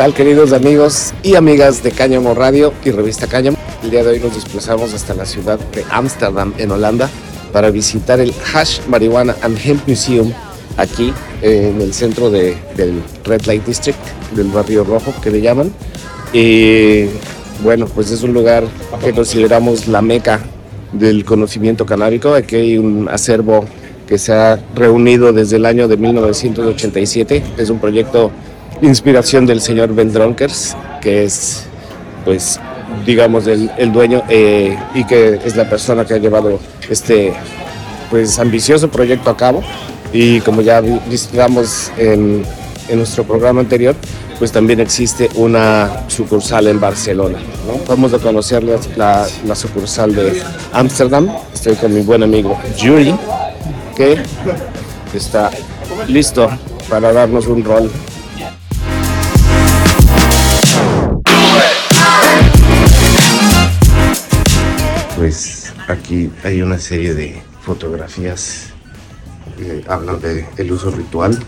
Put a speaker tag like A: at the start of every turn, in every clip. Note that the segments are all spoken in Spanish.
A: ¿Qué tal queridos amigos y amigas de Cáñamo Radio y Revista Cáñamo? El día de hoy nos desplazamos hasta la ciudad de Ámsterdam, en Holanda, para visitar el Hash Marihuana and Hemp Museum aquí en el centro de, del Red Light District, del barrio rojo que le llaman. Y bueno, pues es un lugar que consideramos la meca del conocimiento canábico. Aquí hay un acervo que se ha reunido desde el año de 1987. Es un proyecto inspiración del señor Ben Dronkers, que es, pues, digamos, el, el dueño eh, y que es la persona que ha llevado este, pues, ambicioso proyecto a cabo. Y como ya visitamos en, en nuestro programa anterior, pues también existe una sucursal en Barcelona. Vamos a conocer la, la, la sucursal de Ámsterdam. Estoy con mi buen amigo Yuri, que está listo para darnos un rol. Pues aquí hay una serie de fotografías que hablan de el uso ritual.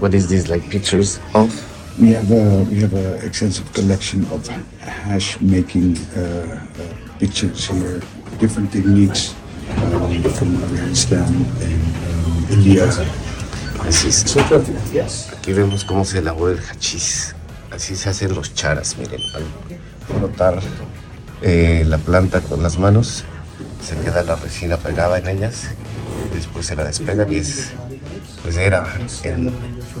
A: What is this like pictures of?
B: We have a we have an extensive collection of hash making uh, uh, pictures here, different techniques um, from Afghanistan and um, India.
A: Así es. Aquí vemos cómo se elabora el hachís. Así se hacen los charas, miren. Al frotar eh, la planta con las manos, se queda la resina pegada en ellas. Después se la despegan y es, pues era en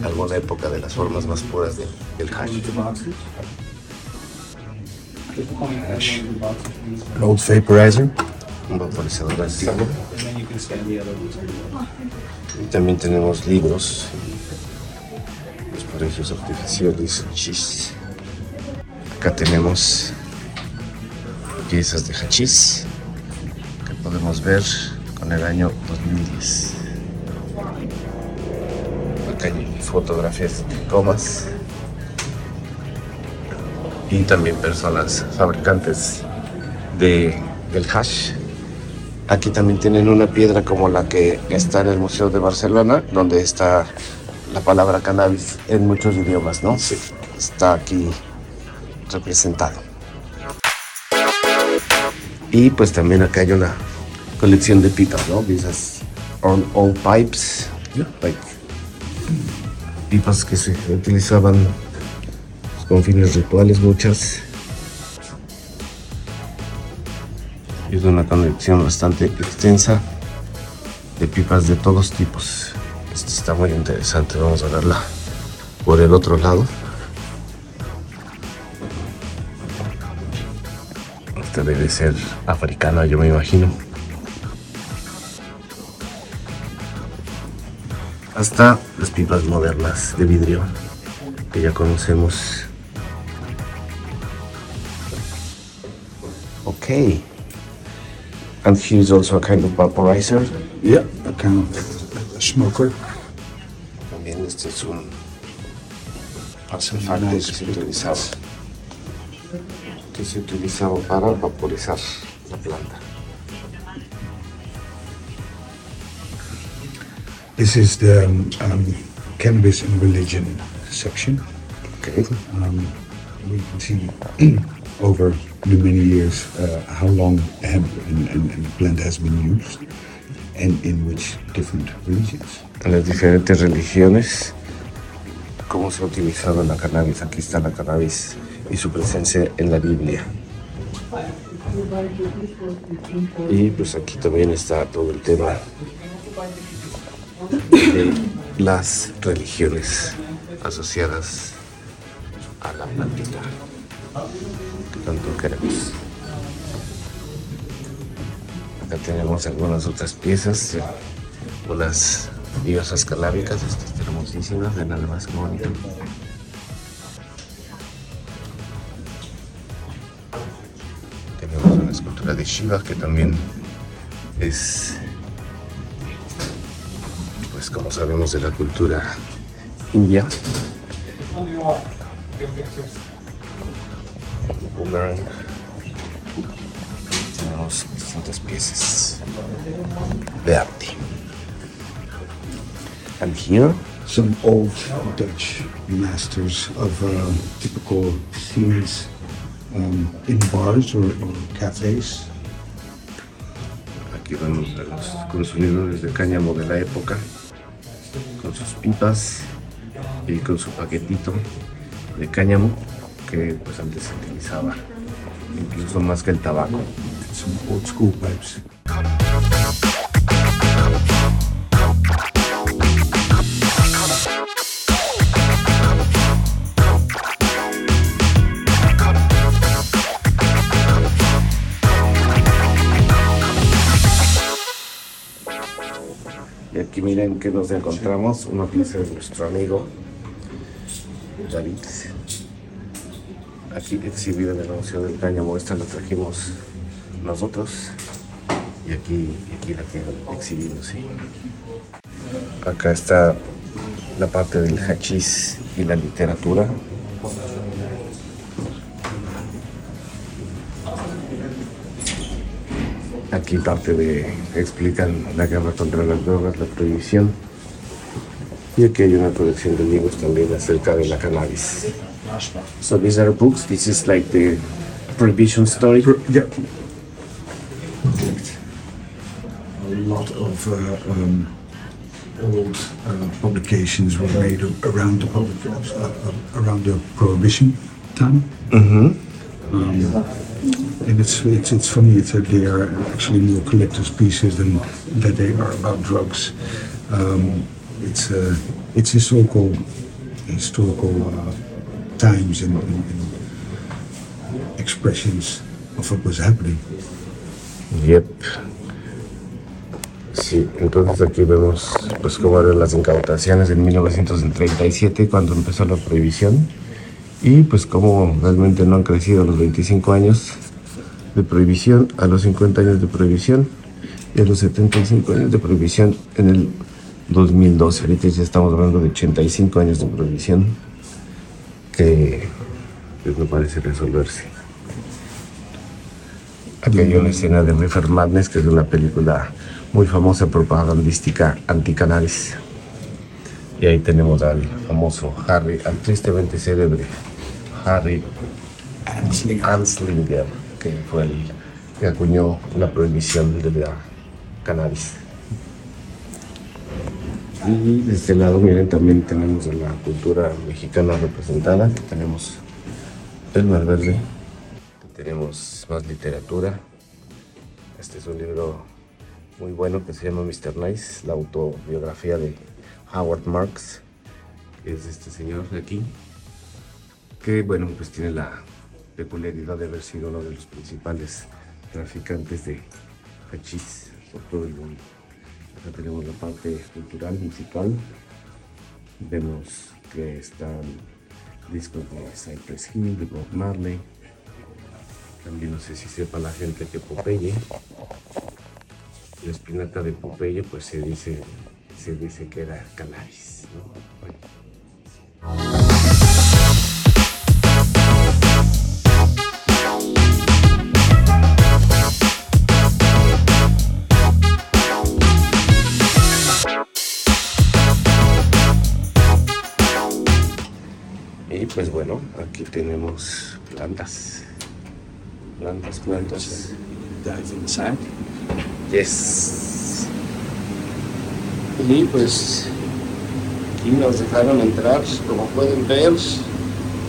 A: alguna época de las formas más puras de- del hash.
B: Hash. An old vaporizer.
A: Un vaporizador antiguo. Y también tenemos libros. Los precios artificiales, chis. Acá tenemos piezas de hachís que podemos ver con el año 2010. Acá hay fotografías de comas y también personas fabricantes de, del hash. Aquí también tienen una piedra como la que está en el Museo de Barcelona, donde está la palabra cannabis en muchos idiomas, ¿no? Sí. Está aquí representado. Y pues también acá hay una colección de pipas, ¿no? Esas old, old pipes, like, pipas que se utilizaban con fines rituales, muchas. Es una colección bastante extensa de pipas de todos tipos. Esta está muy interesante, vamos a verla por el otro lado. Esta debe ser africana, yo me imagino. Hasta las pipas modernas de vidrio que ya conocemos. Okay. And here's also a kind of vaporizer.
B: Yeah, a kind of a smoker.
A: También este es un artefacto que se utilizaba, que se utilizaba para vaporizar la planta.
B: This is the um, um, cannabis and religion section.
A: Okay.
B: Um, we can see over the many years uh, how long hemp and, and, and plant has been used and in which different religions.
A: Las diferentes religiones, cómo se ha utilizado la cannabis. Aquí está la cannabis y su presencia en la Biblia. Y pues aquí también está todo el tema de las religiones asociadas a la plantita que tanto queremos. Acá tenemos algunas otras piezas, eh, unas diosas calábicas, estas hermosísimas, de nada más bonito. Escultura de Shiva que también es, pues como sabemos, de la cultura india. Tenemos distintas piezas de arte. And here,
B: some old Dutch masters of uh, typical scenes um, in bars or, or cafes.
A: Aquí vemos a los consumidores de cáñamo de la época, con sus pipas y con su paquetito de cáñamo, que pues antes se utilizaba incluso más que el tabaco.
B: Some old school pipes.
A: Miren que nos encontramos, una pieza de nuestro amigo David. Aquí exhibido en el Museo del Cáñamo, esta la trajimos nosotros. Y aquí, aquí la tienen exhibido, sí. Acá está la parte del hachís y la literatura. Aquí parte de explican la guerra contra las drogas, la prohibición. Y aquí hay una colección de libros también acerca de la cannabis. So these are books. This is like the prohibition story.
B: Yeah. A lot of uh, um, old uh, publications were made around the public, uh, uh, around the prohibition time. Um, and it's, it's it's funny. That they are actually more collector's pieces than that they are about drugs. Um, it's uh, it's historical historical uh, times and, and, and expressions of what was happening.
A: Yep. Sí, entonces aquí vemos pues cómo eran las incautaciones en 1937 cuando empezó la prohibición y pues cómo realmente no han crecido los 25 años de prohibición a los 50 años de prohibición y a los 75 años de prohibición en el 2012. Ahorita ya estamos hablando de 85 años de prohibición que pues, no parece resolverse. Aquí hay una escena de Reefer Madness, que es una película muy famosa propagandística anti-cannabis. Y ahí tenemos al famoso Harry, al tristemente célebre Harry Anslinger, que fue el que acuñó la prohibición de la cannabis. Y de este lado, miren, también tenemos a la cultura mexicana representada, tenemos el mar verde, tenemos más literatura. Este es un libro muy bueno que se llama Mr. Nice, la autobiografía de Howard Marks, que es este señor de aquí, que bueno, pues tiene la peculiaridad de haber sido uno de los principales traficantes de hachís por todo el mundo. Acá tenemos la parte cultural, musical. Vemos que están discos de Cypress Hill, de Bob Marley. También no sé si sepa la gente que Popeye, la espinata de Popeye, pues se dice, se dice que era cannabis. ¿no? Bueno. Y pues bueno, aquí tenemos plantas. Plantas, plantas.
B: Dive inside.
A: Yes. Y pues aquí nos dejaron entrar, como pueden ver,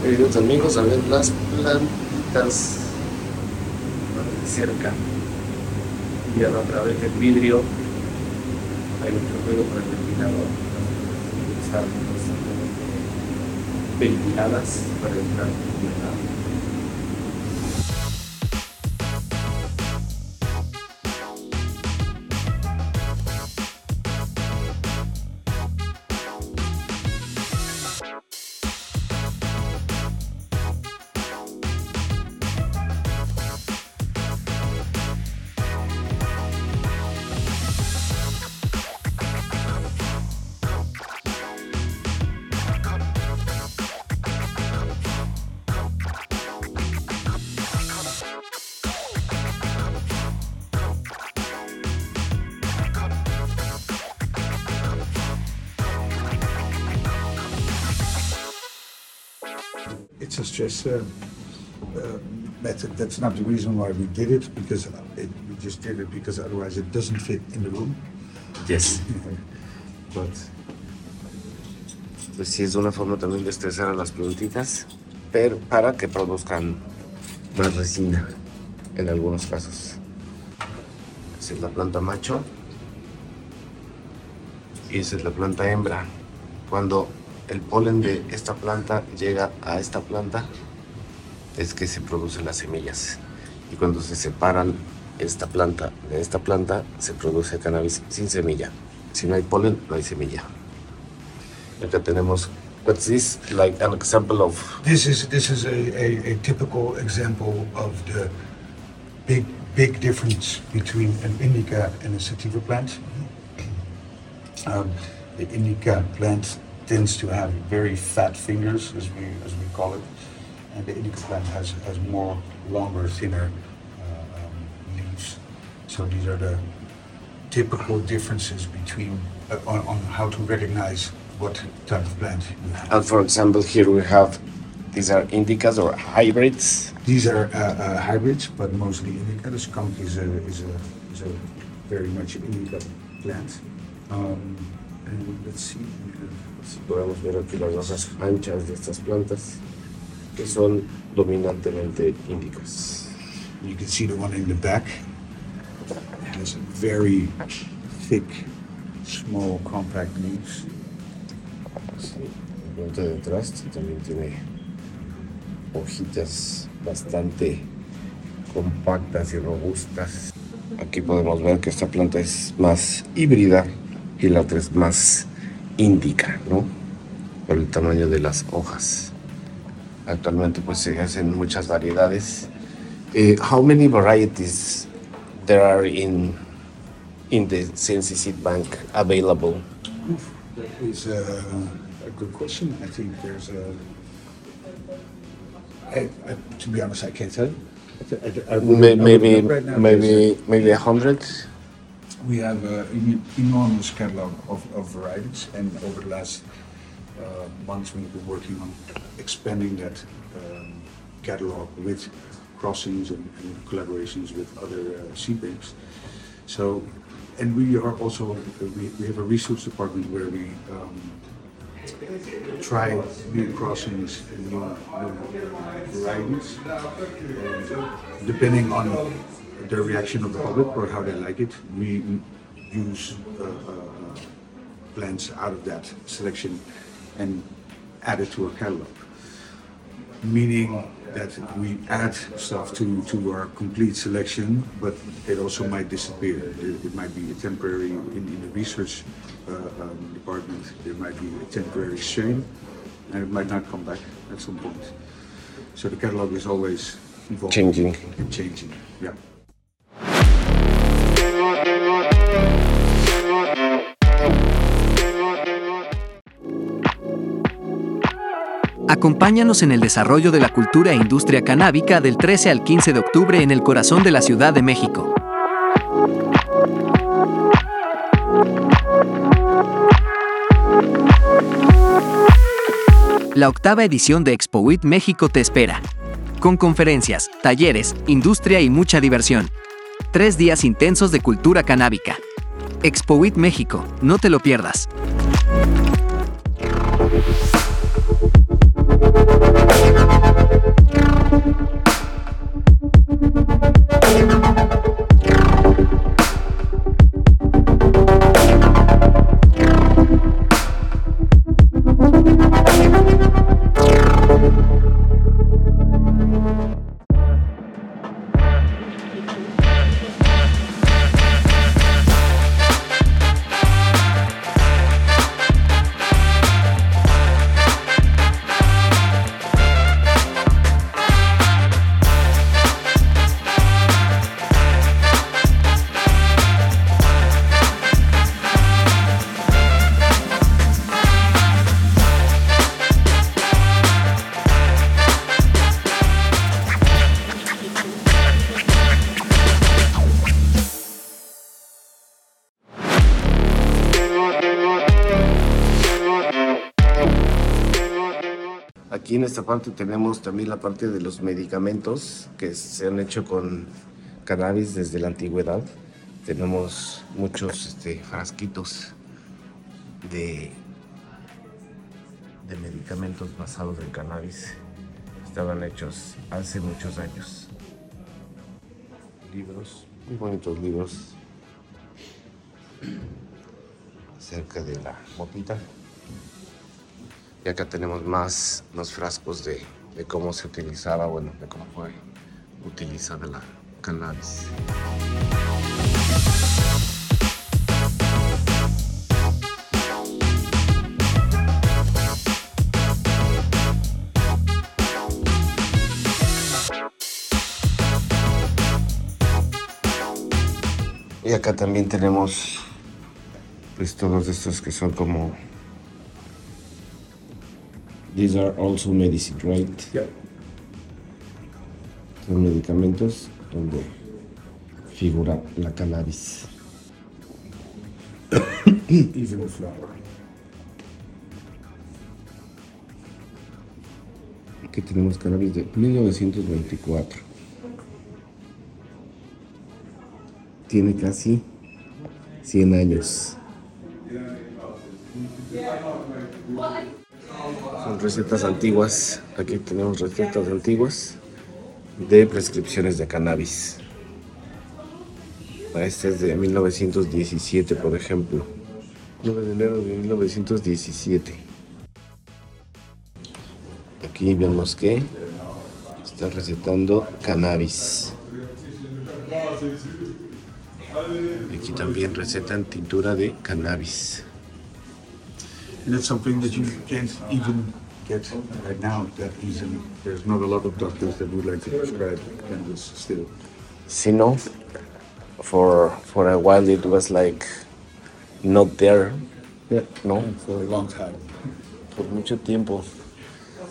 A: queridos amigos, a ver las plantitas cerca. Y a través del vidrio hay mucho ruido por el ventilador. Ventiladas para entrar.
B: It's a stress uh, uh, method. That's not the reason why we did it, because it, we just did it because otherwise it doesn't fit in the room.
A: Yes.
B: but
A: Pues sí, es una forma también de estresar a las plantitas, pero para que produzcan más resina en algunos casos. Esa es la planta macho y esa es la planta hembra. Cuando el polen de esta planta llega a esta planta, es que se producen las semillas. Y cuando se separan esta planta de esta planta, se produce cannabis sin semilla. Si no hay polen, no hay semilla. Acá tenemos, what's this? Like an example of
B: this is this is a, a, a typical example of the big big difference between an indica and a sativa plant. Um, the indica plant tends to have very fat fingers, as we as we call it, and the indica plant has has more longer, thinner uh, um, leaves. So these are the typical differences between uh, on, on how to recognize what type of plant you have.
A: And for example, here we have these are indicas or hybrids.
B: These are uh, uh, hybrids, but mostly indica. The skunk is a, is a, is a very much indica plant. Um, and let's see.
A: Si podemos ver aquí las hojas anchas de estas plantas, que son dominantemente índicas.
B: You can see the one in the back. It has very thick, small, compact leaves.
A: Sí, la planta de atrás también tiene hojitas bastante compactas y robustas. Aquí podemos ver que esta planta es más híbrida y la otra es más índica, ¿no? Por el tamaño de las hojas. Actualmente pues se hacen muchas variedades. Eh, how many varieties there are in in the Sensi Seed Bank available?
B: That is uh, a good question. I think there's a. I, I, to be honest, I can't tell. you. I, I, I
A: Maybe
B: know right now.
A: maybe maybe a hundred.
B: We have an enormous catalog of, of varieties, and over the last uh, months, we've been working on expanding that um, catalog with crossings and, and collaborations with other uh, seed banks. So, and we are also we, we have a research department where we um, try new crossings and new, new varieties, and depending on the reaction of the public or how they like it, we use uh, uh, plants out of that selection and add it to our catalog. Meaning that we add stuff to, to our complete selection, but it also might disappear. It, it might be a temporary, in, in the research uh, um, department, there might be a temporary strain, and it might not come back at some point. So the catalog is always evolving
A: Changing.
B: and changing. Yeah.
C: Acompáñanos en el desarrollo de la cultura e industria canábica del 13 al 15 de octubre en el corazón de la Ciudad de México. La octava edición de ExpoWIT México te espera. Con conferencias, talleres, industria y mucha diversión. Tres días intensos de cultura canábica. ExpoWIT México, no te lo pierdas.
A: Aquí en esta parte tenemos también la parte de los medicamentos que se han hecho con cannabis desde la antigüedad. Tenemos muchos este, frasquitos de, de medicamentos basados en cannabis. Estaban hechos hace muchos años. Libros, muy bonitos libros acerca de la motita. Y acá tenemos más frascos de, de cómo se utilizaba, bueno, de cómo fue utilizada la cannabis. Y acá también tenemos pues todos estos que son como These are also medicine, right?
B: Yeah.
A: Son medicamentos donde figura la cannabis.
B: Even flour.
A: Aquí tenemos cannabis de 1924. Tiene casi 100 años. Recetas antiguas. Aquí tenemos recetas antiguas de prescripciones de cannabis. Este es de 1917, por ejemplo. 9 de enero de 1917. Aquí vemos que está recetando cannabis. Aquí también recetan tintura de cannabis.
B: That's something that you can't even get right now that easily. There's not a lot of doctors that would like to prescribe cannabis still.
A: Si no, for for a while it was like not there,
B: Yeah.
A: no,
B: For a long time.
A: por mucho tiempo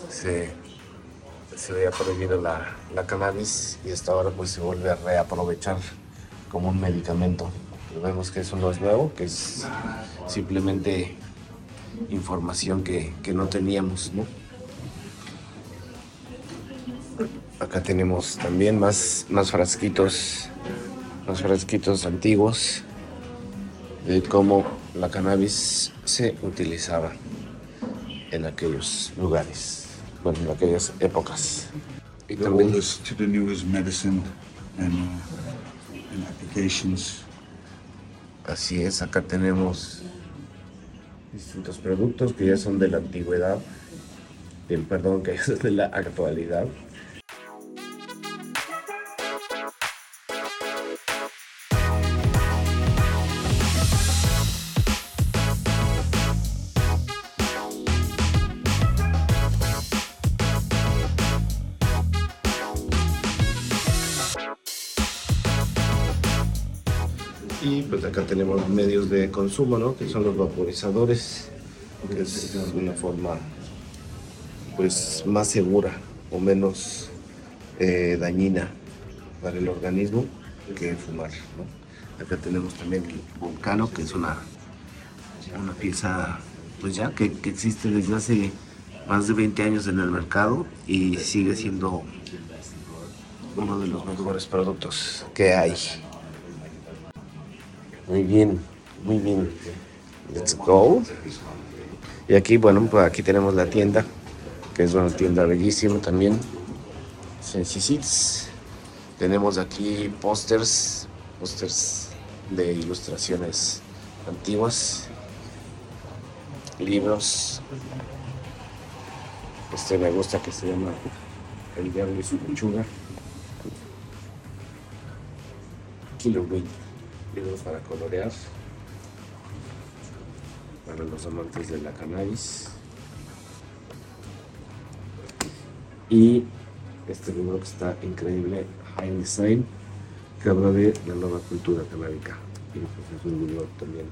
A: se, se había prohibido la, la cannabis y hasta ahora pues se vuelve a reaprovechar como un medicamento. Pero vemos que eso no es nuevo, que es simplemente información que, que no teníamos, ¿no? Acá tenemos también más, más frasquitos, más frasquitos antiguos de cómo la cannabis se utilizaba en aquellos lugares, bueno, en aquellas épocas. Y
B: The
A: también
B: oldest to the newest medicine and, uh, and applications.
A: Así es, acá tenemos distintos productos que ya son de la antigüedad, del perdón, que ya son de la actualidad. Tenemos medios de consumo, ¿no? Que son los vaporizadores, que es una forma pues más segura o menos eh, dañina para el organismo que fumar. Acá tenemos también el Vulcano, que es una, una pieza pues ya que, que existe desde hace más de 20 años en el mercado y sigue siendo uno de los mejores productos que hay. Muy bien, muy bien. Let's go. Y aquí, bueno, pues aquí tenemos la tienda, que es una tienda bellísima también. Seeds. Tenemos aquí pósters, pósters de ilustraciones antiguas, libros. Este me gusta que se llama El Diablo y su Lechuga. Wing libros para colorear. Para los amantes de la cannabis. Y este libro que está increíble High Design que habla de la nueva cultura canábica. Y pues es un libro también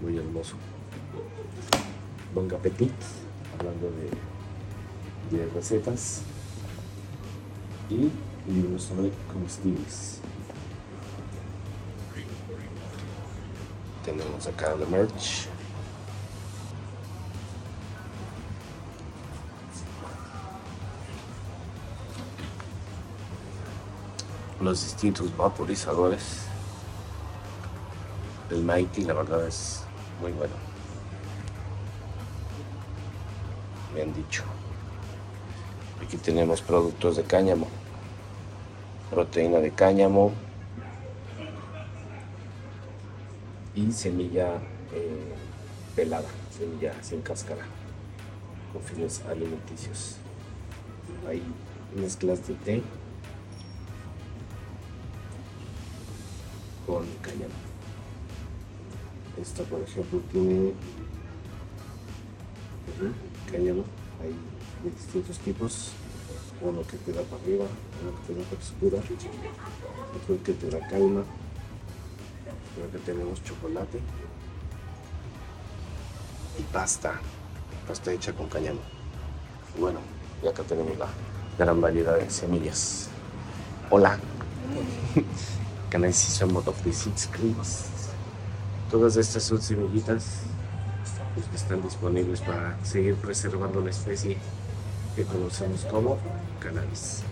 A: muy hermoso. Bon Appetit hablando de, de recetas. Y libros sobre comestibles Tenemos acá la merch. Los distintos vaporizadores. El Mighty, la verdad, es muy bueno. Me han dicho. Aquí tenemos productos de cáñamo. Proteína de cáñamo, y semilla eh, pelada, semilla sin cáscara, con fines alimenticios. Hay mezclas de té con cáñamo. Esta, por ejemplo, tiene cáñamo. Hay de distintos tipos. Uno que te da para arriba, uno que te da textura, otro que te da calma. Creo tenemos chocolate y pasta, pasta hecha con cáñamo. Bueno, y acá tenemos la gran variedad de semillas. Hola. Can I see of the seeds, please? Todas estas son semillitas pues, que están disponibles para seguir preservando la especie que conocemos como cannabis.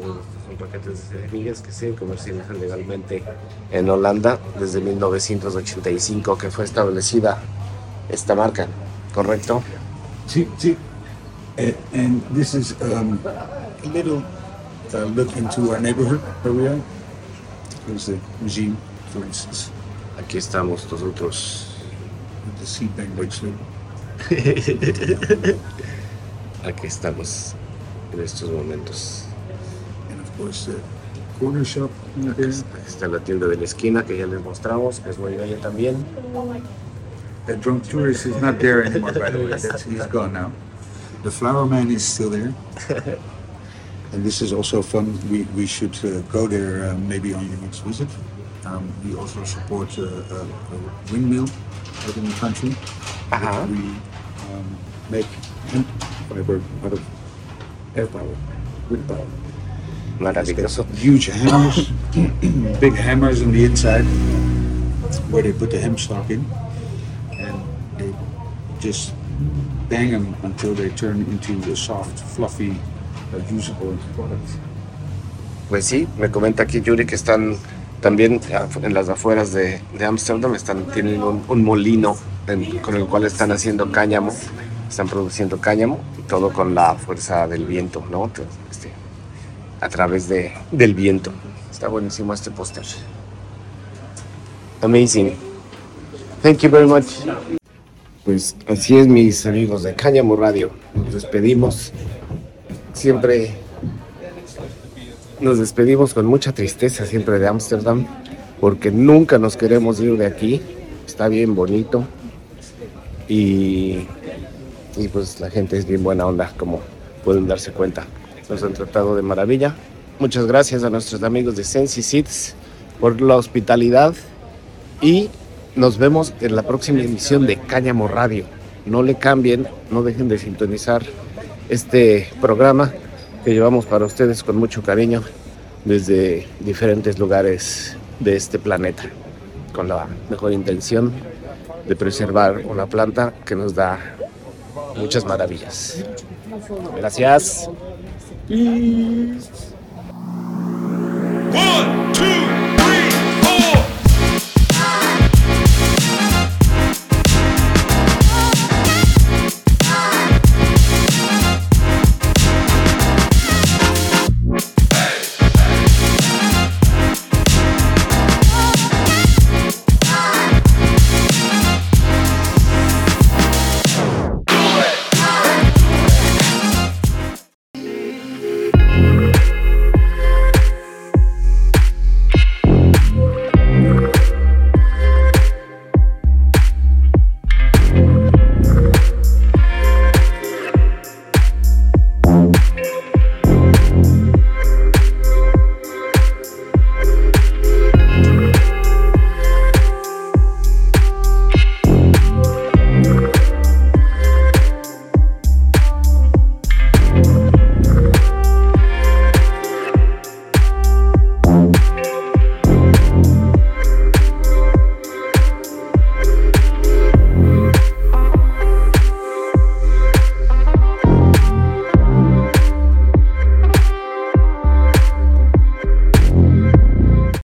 A: Estos son paquetes de semillas que se comercializan legalmente en Holanda desde 1985 que fue establecida esta marca, ¿correcto?
B: See, see, uh, and this is um, a little uh, look into our neighborhood where we are. The regime, for instance,
A: Aquí estamos nosotros.
B: with the next.
A: Aquí estamos en estos momentos.
B: Course, the corner shop in
A: Aquí está la tienda de la esquina que ya les mostramos, que es muy bella también.
B: The drunk tourist is not there anymore, by the way. That's, he's gone now. The flower man is still there. and this is also fun. We, we should uh, go there uh, maybe on the next visit. Um, we also support uh, a, a windmill out in the country.
A: Ajá.
B: We um, make hemp fiber out of air power, wind power.
A: Maravilloso.
B: Huge hammers, big hammers on the inside, where they put the hemp stalk in, and they just bang them until they turn into the soft, fluffy, uh, usable products.
A: Pues sí, me comenta aquí Yuri que están también af- en las afueras de Ámsterdam, están tienen un, un molino en- con el cual están haciendo cáñamo, están produciendo cáñamo, y todo con la fuerza del viento, ¿no? Entonces, a través de, del viento. Está buenísimo este póster. Amazing. Thank you very much. Pues así es, mis amigos de Cáñamo Radio. Nos despedimos. Siempre nos despedimos con mucha tristeza siempre de Ámsterdam, porque nunca nos queremos ir de aquí. Está bien bonito. Y, y pues la gente es bien buena onda, como pueden darse cuenta. Nos han tratado de maravilla. Muchas gracias a nuestros amigos de Sensi Seeds por la hospitalidad. Y nos vemos en la próxima emisión de Cáñamo Radio. No le cambien, no dejen de sintonizar este programa que llevamos para ustedes con mucho cariño desde diferentes lugares de este planeta, con la mejor intención de preservar una planta que nos da muchas maravillas. Gracias. Peace.
D: One, two.